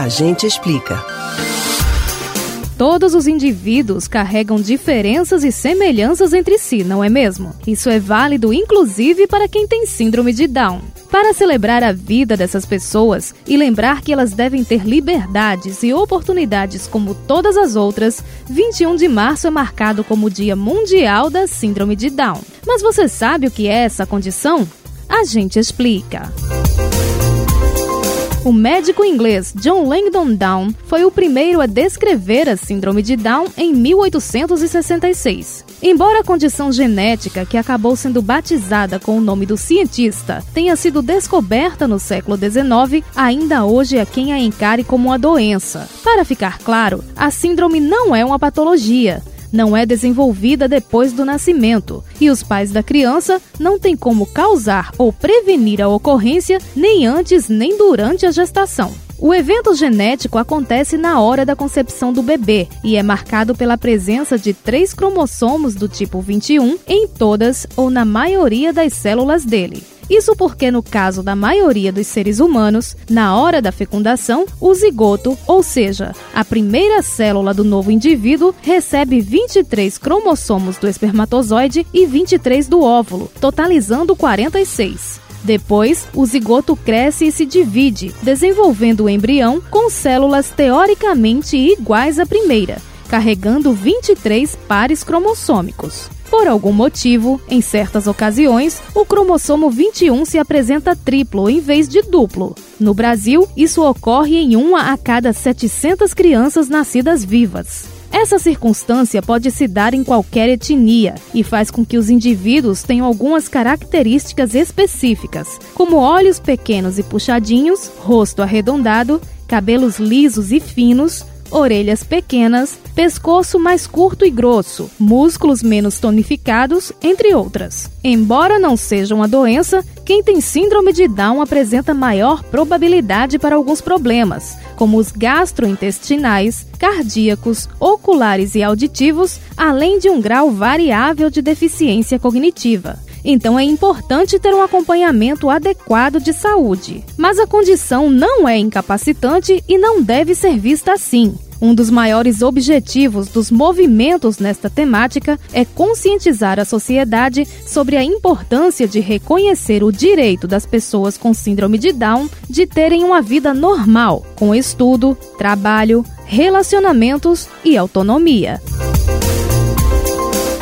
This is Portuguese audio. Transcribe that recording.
A gente explica. Todos os indivíduos carregam diferenças e semelhanças entre si, não é mesmo? Isso é válido inclusive para quem tem síndrome de Down. Para celebrar a vida dessas pessoas e lembrar que elas devem ter liberdades e oportunidades como todas as outras, 21 de março é marcado como o Dia Mundial da Síndrome de Down. Mas você sabe o que é essa condição? A gente explica. O médico inglês John Langdon Down foi o primeiro a descrever a síndrome de Down em 1866. Embora a condição genética que acabou sendo batizada com o nome do cientista tenha sido descoberta no século XIX, ainda hoje é quem a encare como uma doença. Para ficar claro, a síndrome não é uma patologia, não é desenvolvida depois do nascimento e os pais da criança não têm como causar ou prevenir a ocorrência nem antes nem durante a gestação. O evento genético acontece na hora da concepção do bebê e é marcado pela presença de três cromossomos do tipo 21 em todas ou na maioria das células dele. Isso porque, no caso da maioria dos seres humanos, na hora da fecundação, o zigoto, ou seja, a primeira célula do novo indivíduo, recebe 23 cromossomos do espermatozoide e 23 do óvulo, totalizando 46. Depois, o zigoto cresce e se divide, desenvolvendo o embrião com células teoricamente iguais à primeira, carregando 23 pares cromossômicos. Por algum motivo, em certas ocasiões, o cromossomo 21 se apresenta triplo em vez de duplo. No Brasil, isso ocorre em uma a cada 700 crianças nascidas vivas. Essa circunstância pode se dar em qualquer etnia e faz com que os indivíduos tenham algumas características específicas, como olhos pequenos e puxadinhos, rosto arredondado, cabelos lisos e finos, orelhas pequenas, pescoço mais curto e grosso, músculos menos tonificados, entre outras. Embora não seja uma doença, quem tem síndrome de Down apresenta maior probabilidade para alguns problemas, como os gastrointestinais, cardíacos, oculares e auditivos, além de um grau variável de deficiência cognitiva. Então é importante ter um acompanhamento adequado de saúde. Mas a condição não é incapacitante e não deve ser vista assim. Um dos maiores objetivos dos movimentos nesta temática é conscientizar a sociedade sobre a importância de reconhecer o direito das pessoas com síndrome de Down de terem uma vida normal, com estudo, trabalho, relacionamentos e autonomia.